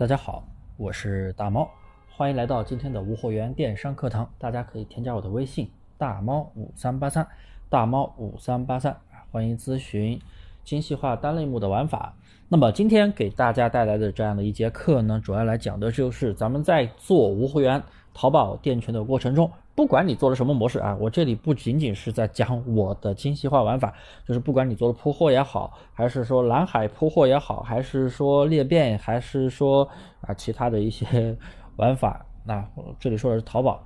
大家好，我是大猫，欢迎来到今天的无货源电商课堂。大家可以添加我的微信大猫五三八三，大猫五三八三，欢迎咨询精细化单类目的玩法。那么今天给大家带来的这样的一节课呢，主要来讲的就是咱们在做无货源淘宝店群的过程中。不管你做了什么模式啊，我这里不仅仅是在讲我的精细化玩法，就是不管你做的铺货也好，还是说蓝海铺货也好，还是说裂变，还是说啊其他的一些玩法，那这里说的是淘宝。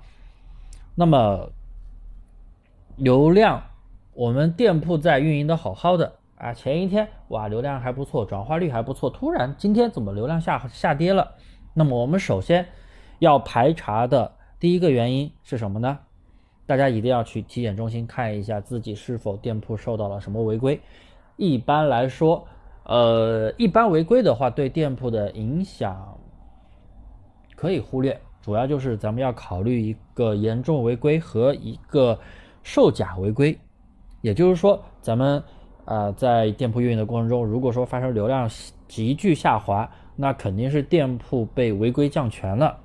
那么流量，我们店铺在运营的好好的啊，前一天哇流量还不错，转化率还不错，突然今天怎么流量下下跌了？那么我们首先要排查的。第一个原因是什么呢？大家一定要去体检中心看一下自己是否店铺受到了什么违规。一般来说，呃，一般违规的话对店铺的影响可以忽略，主要就是咱们要考虑一个严重违规和一个售假违规。也就是说，咱们啊在店铺运营的过程中，如果说发生流量急剧下滑，那肯定是店铺被违规降权了。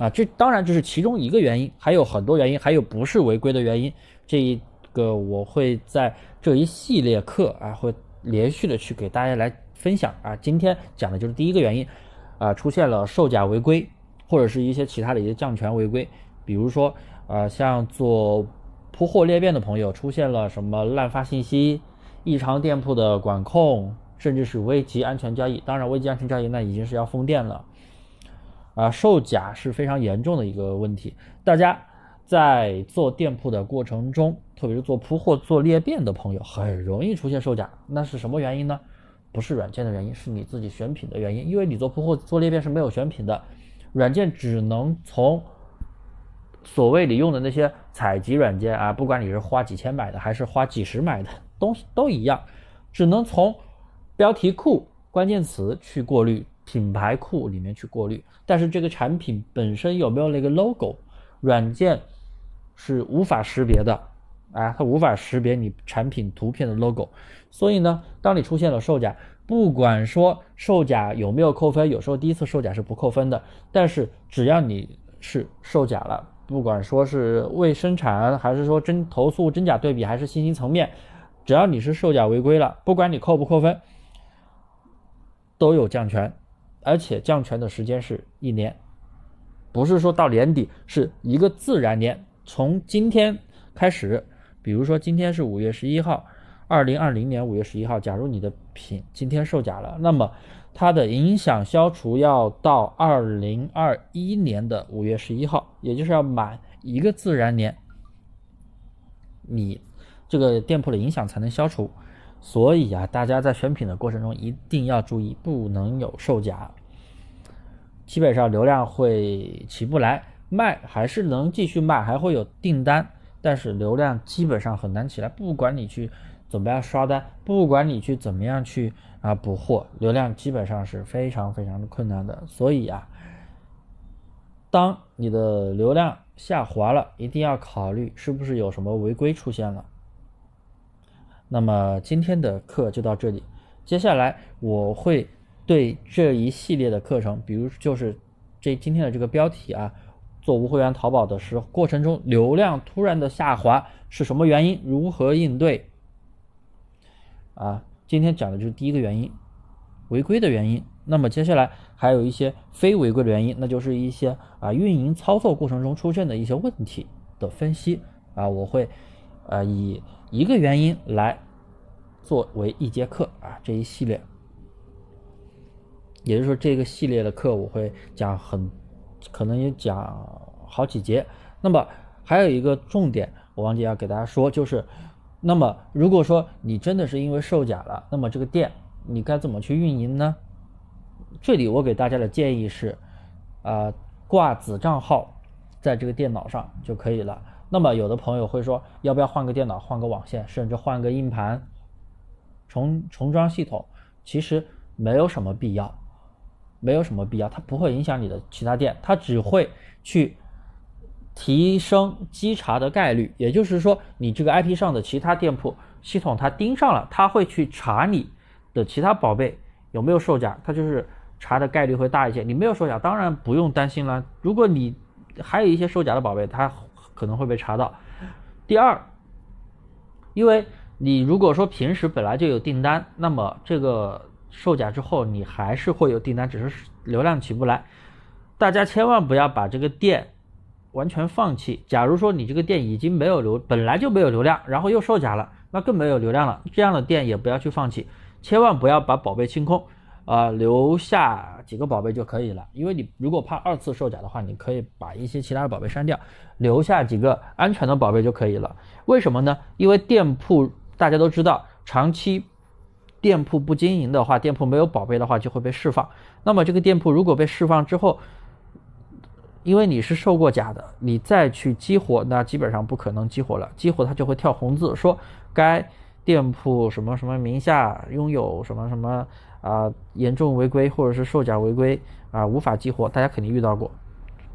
啊，这当然这是其中一个原因，还有很多原因，还有不是违规的原因。这一个我会在这一系列课啊，会连续的去给大家来分享啊。今天讲的就是第一个原因，啊，出现了售假违规，或者是一些其他的一些降权违规，比如说啊，像做铺货裂变的朋友出现了什么滥发信息、异常店铺的管控，甚至是危及安全交易。当然，危及安全交易那已经是要封店了。啊，售假是非常严重的一个问题。大家在做店铺的过程中，特别是做铺货、做裂变的朋友，很容易出现售假。那是什么原因呢？不是软件的原因，是你自己选品的原因。因为你做铺货、做裂变是没有选品的，软件只能从所谓你用的那些采集软件啊，不管你是花几千买的，还是花几十买的东西都一样，只能从标题库、关键词去过滤。品牌库里面去过滤，但是这个产品本身有没有那个 logo，软件是无法识别的，啊，它无法识别你产品图片的 logo，所以呢，当你出现了售假，不管说售假有没有扣分，有时候第一次售假是不扣分的，但是只要你是售假了，不管说是未生产，还是说真投诉真假对比，还是信息层面，只要你是售假违规了，不管你扣不扣分，都有降权。而且降权的时间是一年，不是说到年底，是一个自然年。从今天开始，比如说今天是五月十一号，二零二零年五月十一号，假如你的品今天售假了，那么它的影响消除要到二零二一年的五月十一号，也就是要满一个自然年，你这个店铺的影响才能消除。所以啊，大家在选品的过程中一定要注意，不能有售假。基本上流量会起不来，卖还是能继续卖，还会有订单，但是流量基本上很难起来。不管你去怎么样刷单，不管你去怎么样去啊补货，流量基本上是非常非常的困难的。所以啊，当你的流量下滑了，一定要考虑是不是有什么违规出现了。那么今天的课就到这里，接下来我会对这一系列的课程，比如就是这今天的这个标题啊，做无会员淘宝的时候过程中流量突然的下滑是什么原因，如何应对？啊，今天讲的就是第一个原因，违规的原因。那么接下来还有一些非违规的原因，那就是一些啊运营操作过程中出现的一些问题的分析啊，我会啊以。一个原因来作为一节课啊，这一系列，也就是说这个系列的课我会讲很，可能也讲好几节。那么还有一个重点，我忘记要给大家说，就是，那么如果说你真的是因为售假了，那么这个店你该怎么去运营呢？这里我给大家的建议是，啊，挂子账号在这个电脑上就可以了。那么有的朋友会说，要不要换个电脑、换个网线，甚至换个硬盘，重重装系统？其实没有什么必要，没有什么必要，它不会影响你的其他店，它只会去提升稽查的概率。也就是说，你这个 IP 上的其他店铺系统它盯上了，它会去查你的其他宝贝有没有售假，它就是查的概率会大一些。你没有售假，当然不用担心了。如果你还有一些售假的宝贝，它可能会被查到。第二，因为你如果说平时本来就有订单，那么这个售假之后，你还是会有订单，只是流量起不来。大家千万不要把这个店完全放弃。假如说你这个店已经没有流，本来就没有流量，然后又售假了，那更没有流量了。这样的店也不要去放弃，千万不要把宝贝清空。啊，留下几个宝贝就可以了，因为你如果怕二次售假的话，你可以把一些其他的宝贝删掉，留下几个安全的宝贝就可以了。为什么呢？因为店铺大家都知道，长期店铺不经营的话，店铺没有宝贝的话就会被释放。那么这个店铺如果被释放之后，因为你是售过假的，你再去激活，那基本上不可能激活了。激活它就会跳红字，说该店铺什么什么名下拥有什么什么。啊，严重违规或者是售假违规啊，无法激活，大家肯定遇到过，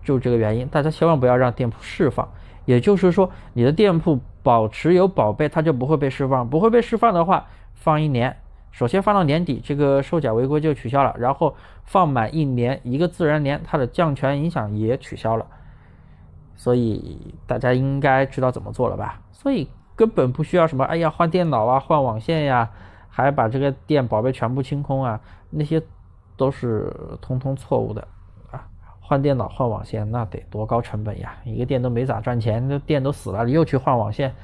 就这个原因，大家千万不要让店铺释放。也就是说，你的店铺保持有宝贝，它就不会被释放，不会被释放的话，放一年，首先放到年底，这个售假违规就取消了，然后放满一年，一个自然年，它的降权影响也取消了。所以大家应该知道怎么做了吧？所以根本不需要什么，哎呀，换电脑啊，换网线呀。还把这个店宝贝全部清空啊？那些都是通通错误的啊！换电脑换网线那得多高成本呀？一个店都没咋赚钱，那店都死了，你又去换网线，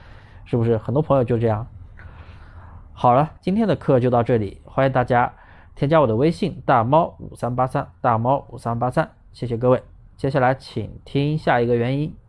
是不是？很多朋友就这样。好了，今天的课就到这里，欢迎大家添加我的微信大猫五三八三大猫五三八三，谢谢各位。接下来请听下一个原因。